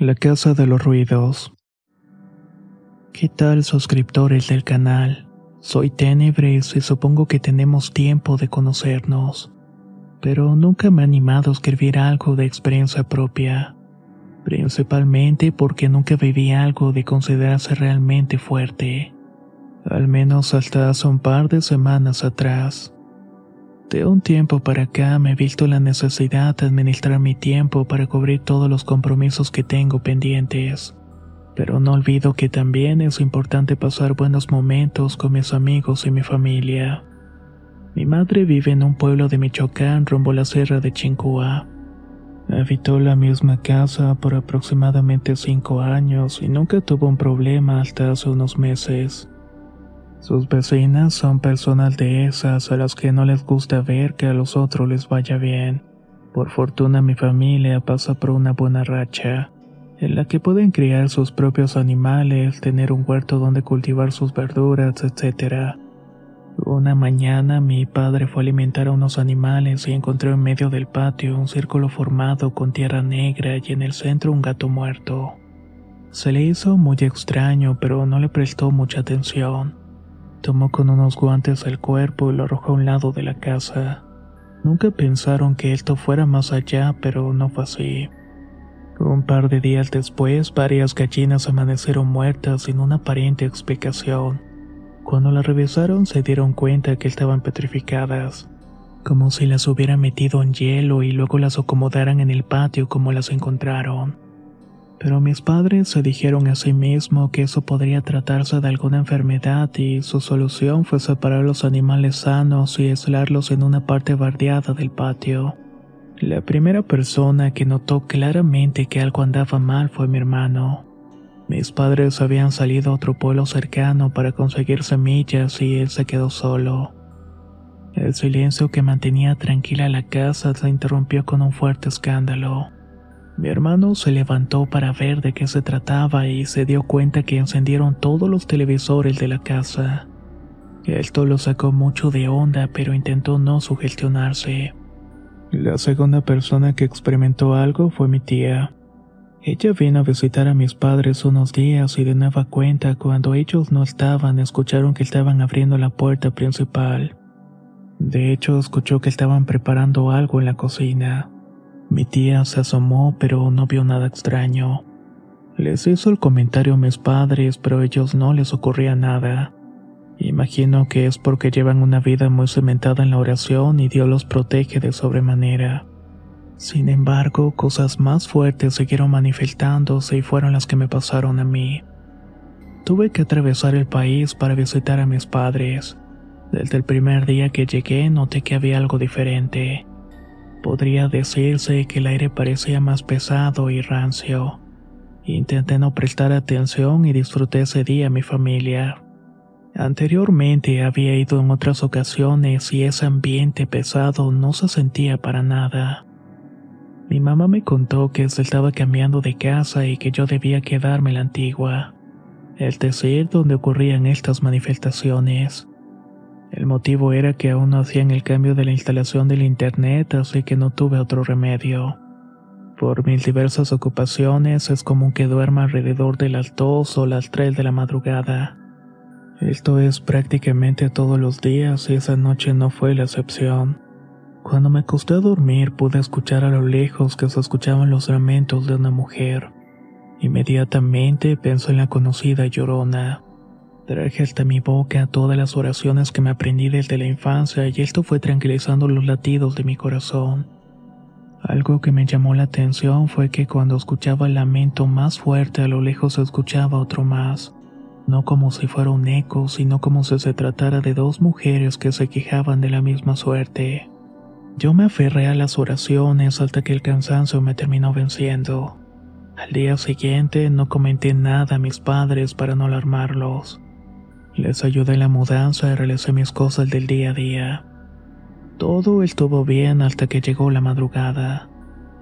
La Casa de los Ruidos. ¿Qué tal suscriptores del canal? Soy Tenebres y supongo que tenemos tiempo de conocernos, pero nunca me he animado a escribir algo de experiencia propia, principalmente porque nunca viví algo de considerarse realmente fuerte, al menos hasta hace un par de semanas atrás. De un tiempo para acá me he visto la necesidad de administrar mi tiempo para cubrir todos los compromisos que tengo pendientes. Pero no olvido que también es importante pasar buenos momentos con mis amigos y mi familia. Mi madre vive en un pueblo de Michoacán rumbo a la sierra de Chincúa. Habitó la misma casa por aproximadamente cinco años y nunca tuvo un problema hasta hace unos meses. Sus vecinas son personas de esas a las que no les gusta ver que a los otros les vaya bien. Por fortuna mi familia pasa por una buena racha, en la que pueden criar sus propios animales, tener un huerto donde cultivar sus verduras, etc. Una mañana mi padre fue a alimentar a unos animales y encontró en medio del patio un círculo formado con tierra negra y en el centro un gato muerto. Se le hizo muy extraño, pero no le prestó mucha atención. Tomó con unos guantes el cuerpo y lo arrojó a un lado de la casa. Nunca pensaron que esto fuera más allá, pero no fue así. Un par de días después, varias gallinas amanecieron muertas sin una aparente explicación. Cuando las revisaron se dieron cuenta que estaban petrificadas, como si las hubieran metido en hielo y luego las acomodaran en el patio como las encontraron. Pero mis padres se dijeron a sí mismos que eso podría tratarse de alguna enfermedad y su solución fue separar los animales sanos y aislarlos en una parte bardeada del patio. La primera persona que notó claramente que algo andaba mal fue mi hermano. Mis padres habían salido a otro pueblo cercano para conseguir semillas y él se quedó solo. El silencio que mantenía tranquila la casa se interrumpió con un fuerte escándalo. Mi hermano se levantó para ver de qué se trataba y se dio cuenta que encendieron todos los televisores de la casa. Esto lo sacó mucho de onda, pero intentó no sugestionarse. La segunda persona que experimentó algo fue mi tía. Ella vino a visitar a mis padres unos días y de nueva cuenta cuando ellos no estaban escucharon que estaban abriendo la puerta principal. De hecho, escuchó que estaban preparando algo en la cocina. Mi tía se asomó pero no vio nada extraño. Les hizo el comentario a mis padres pero a ellos no les ocurría nada. Imagino que es porque llevan una vida muy cementada en la oración y Dios los protege de sobremanera. Sin embargo, cosas más fuertes siguieron manifestándose y fueron las que me pasaron a mí. Tuve que atravesar el país para visitar a mis padres. Desde el primer día que llegué noté que había algo diferente. Podría decirse que el aire parecía más pesado y rancio. Intenté no prestar atención y disfruté ese día a mi familia. Anteriormente había ido en otras ocasiones y ese ambiente pesado no se sentía para nada. Mi mamá me contó que se estaba cambiando de casa y que yo debía quedarme en la antigua, es decir, donde ocurrían estas manifestaciones. El motivo era que aún no hacían el cambio de la instalación del internet, así que no tuve otro remedio. Por mis diversas ocupaciones es común que duerma alrededor de las 2 o las 3 de la madrugada. Esto es prácticamente todos los días y esa noche no fue la excepción. Cuando me acosté a dormir pude escuchar a lo lejos que se escuchaban los lamentos de una mujer. Inmediatamente pensé en la conocida llorona. Traje hasta mi boca todas las oraciones que me aprendí desde la infancia y esto fue tranquilizando los latidos de mi corazón. Algo que me llamó la atención fue que cuando escuchaba el lamento más fuerte a lo lejos escuchaba otro más, no como si fuera un eco, sino como si se tratara de dos mujeres que se quejaban de la misma suerte. Yo me aferré a las oraciones hasta que el cansancio me terminó venciendo. Al día siguiente no comenté nada a mis padres para no alarmarlos. Les ayudé en la mudanza y realicé mis cosas del día a día. Todo estuvo bien hasta que llegó la madrugada.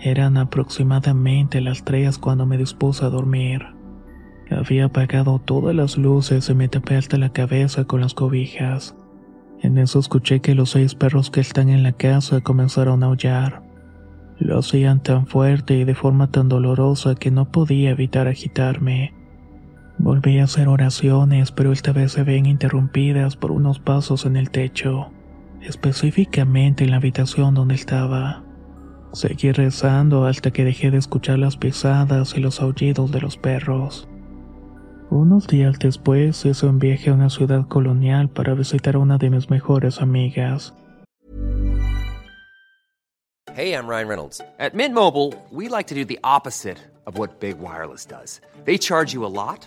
Eran aproximadamente las tres cuando me dispuse a dormir. Había apagado todas las luces y me tapé hasta la cabeza con las cobijas. En eso escuché que los seis perros que están en la casa comenzaron a aullar. Lo hacían tan fuerte y de forma tan dolorosa que no podía evitar agitarme. Volví a hacer oraciones, pero esta vez se ven interrumpidas por unos pasos en el techo específicamente en la habitación donde estaba. Seguí rezando hasta que dejé de escuchar las pisadas y los aullidos de los perros. Unos días después hice un viaje a una ciudad colonial para visitar a una de mis mejores amigas. Hey, I'm Ryan Reynolds. At Mint Mobile, we like to do the opposite of what Big Wireless does. They charge you a lot,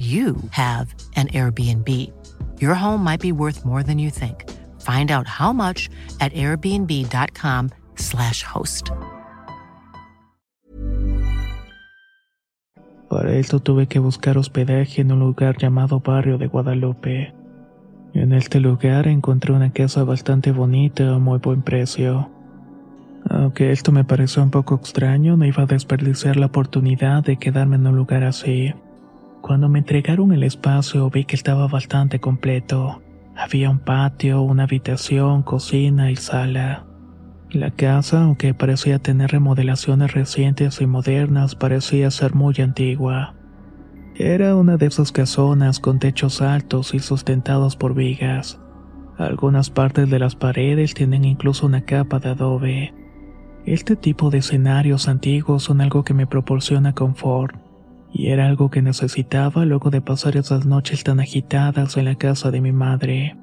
you have an Airbnb. Your home might be worth more than you think. Find out how much at airbnb.com/slash host. Para esto tuve que buscar hospedaje en un lugar llamado Barrio de Guadalupe. En este lugar encontré una casa bastante bonita a muy buen precio. Aunque esto me pareció un poco extraño, no iba a desperdiciar la oportunidad de quedarme en un lugar así. Cuando me entregaron el espacio vi que estaba bastante completo. Había un patio, una habitación, cocina y sala. La casa, aunque parecía tener remodelaciones recientes y modernas, parecía ser muy antigua. Era una de esas casonas con techos altos y sustentados por vigas. Algunas partes de las paredes tienen incluso una capa de adobe. Este tipo de escenarios antiguos son algo que me proporciona confort y era algo que necesitaba luego de pasar esas noches tan agitadas en la casa de mi madre.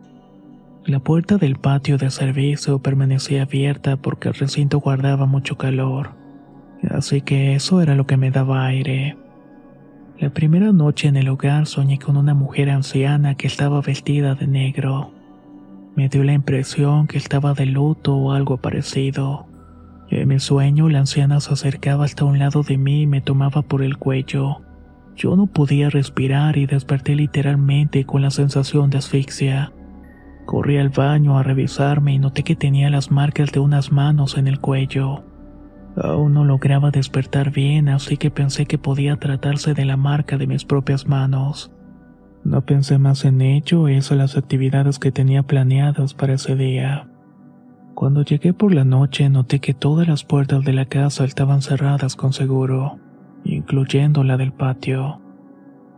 La puerta del patio de servicio permanecía abierta porque el recinto guardaba mucho calor, así que eso era lo que me daba aire. La primera noche en el hogar soñé con una mujer anciana que estaba vestida de negro. Me dio la impresión que estaba de luto o algo parecido. En mi sueño, la anciana se acercaba hasta un lado de mí y me tomaba por el cuello. Yo no podía respirar y desperté literalmente con la sensación de asfixia. Corrí al baño a revisarme y noté que tenía las marcas de unas manos en el cuello. Aún no lograba despertar bien, así que pensé que podía tratarse de la marca de mis propias manos. No pensé más en ello, eso las actividades que tenía planeadas para ese día. Cuando llegué por la noche noté que todas las puertas de la casa estaban cerradas con seguro, incluyendo la del patio.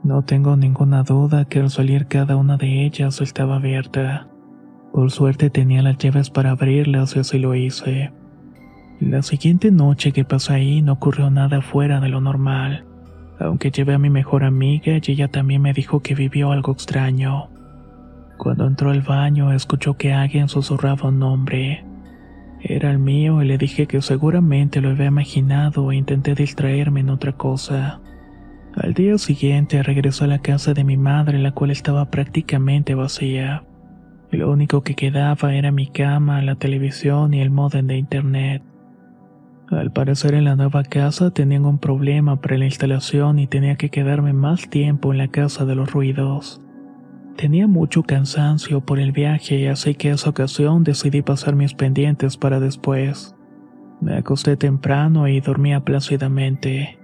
No tengo ninguna duda que al salir cada una de ellas estaba abierta. Por suerte tenía las llaves para abrirlas y así lo hice. La siguiente noche que pasé ahí no ocurrió nada fuera de lo normal, aunque llevé a mi mejor amiga y ella también me dijo que vivió algo extraño. Cuando entró al baño escuchó que alguien susurraba un nombre. Era el mío y le dije que seguramente lo había imaginado e intenté distraerme en otra cosa. Al día siguiente regresó a la casa de mi madre, la cual estaba prácticamente vacía. Lo único que quedaba era mi cama, la televisión y el modem de internet. Al parecer en la nueva casa tenían un problema para la instalación y tenía que quedarme más tiempo en la casa de los ruidos. Tenía mucho cansancio por el viaje, así que esa ocasión decidí pasar mis pendientes para después. Me acosté temprano y dormía plácidamente,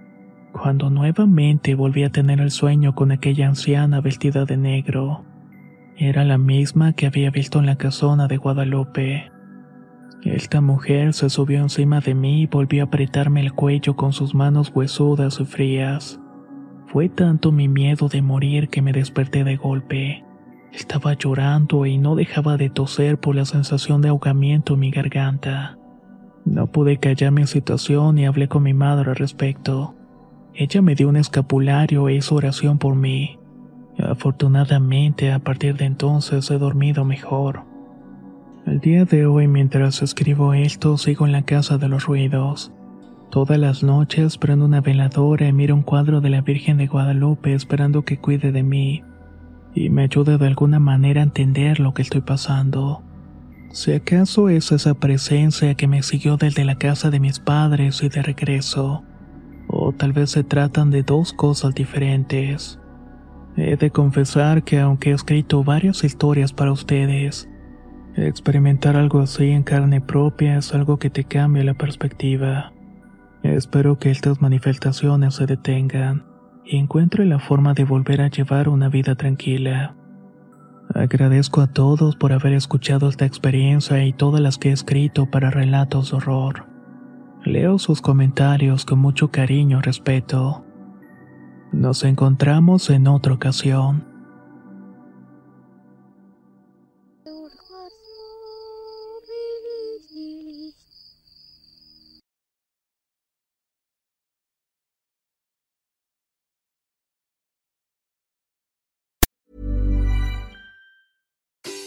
cuando nuevamente volví a tener el sueño con aquella anciana vestida de negro. Era la misma que había visto en la casona de Guadalupe. Esta mujer se subió encima de mí y volvió a apretarme el cuello con sus manos huesudas y frías. Fue tanto mi miedo de morir que me desperté de golpe. Estaba llorando y no dejaba de toser por la sensación de ahogamiento en mi garganta. No pude callar mi situación y hablé con mi madre al respecto. Ella me dio un escapulario e hizo oración por mí. Afortunadamente, a partir de entonces he dormido mejor. El día de hoy, mientras escribo esto, sigo en la casa de los ruidos. Todas las noches prendo una veladora y miro un cuadro de la Virgen de Guadalupe esperando que cuide de mí y me ayude de alguna manera a entender lo que estoy pasando. Si acaso es esa presencia que me siguió desde la casa de mis padres y de regreso, o tal vez se tratan de dos cosas diferentes. He de confesar que aunque he escrito varias historias para ustedes, Experimentar algo así en carne propia es algo que te cambia la perspectiva. Espero que estas manifestaciones se detengan y encuentre la forma de volver a llevar una vida tranquila. Agradezco a todos por haber escuchado esta experiencia y todas las que he escrito para relatos de horror. Leo sus comentarios con mucho cariño y respeto. Nos encontramos en otra ocasión.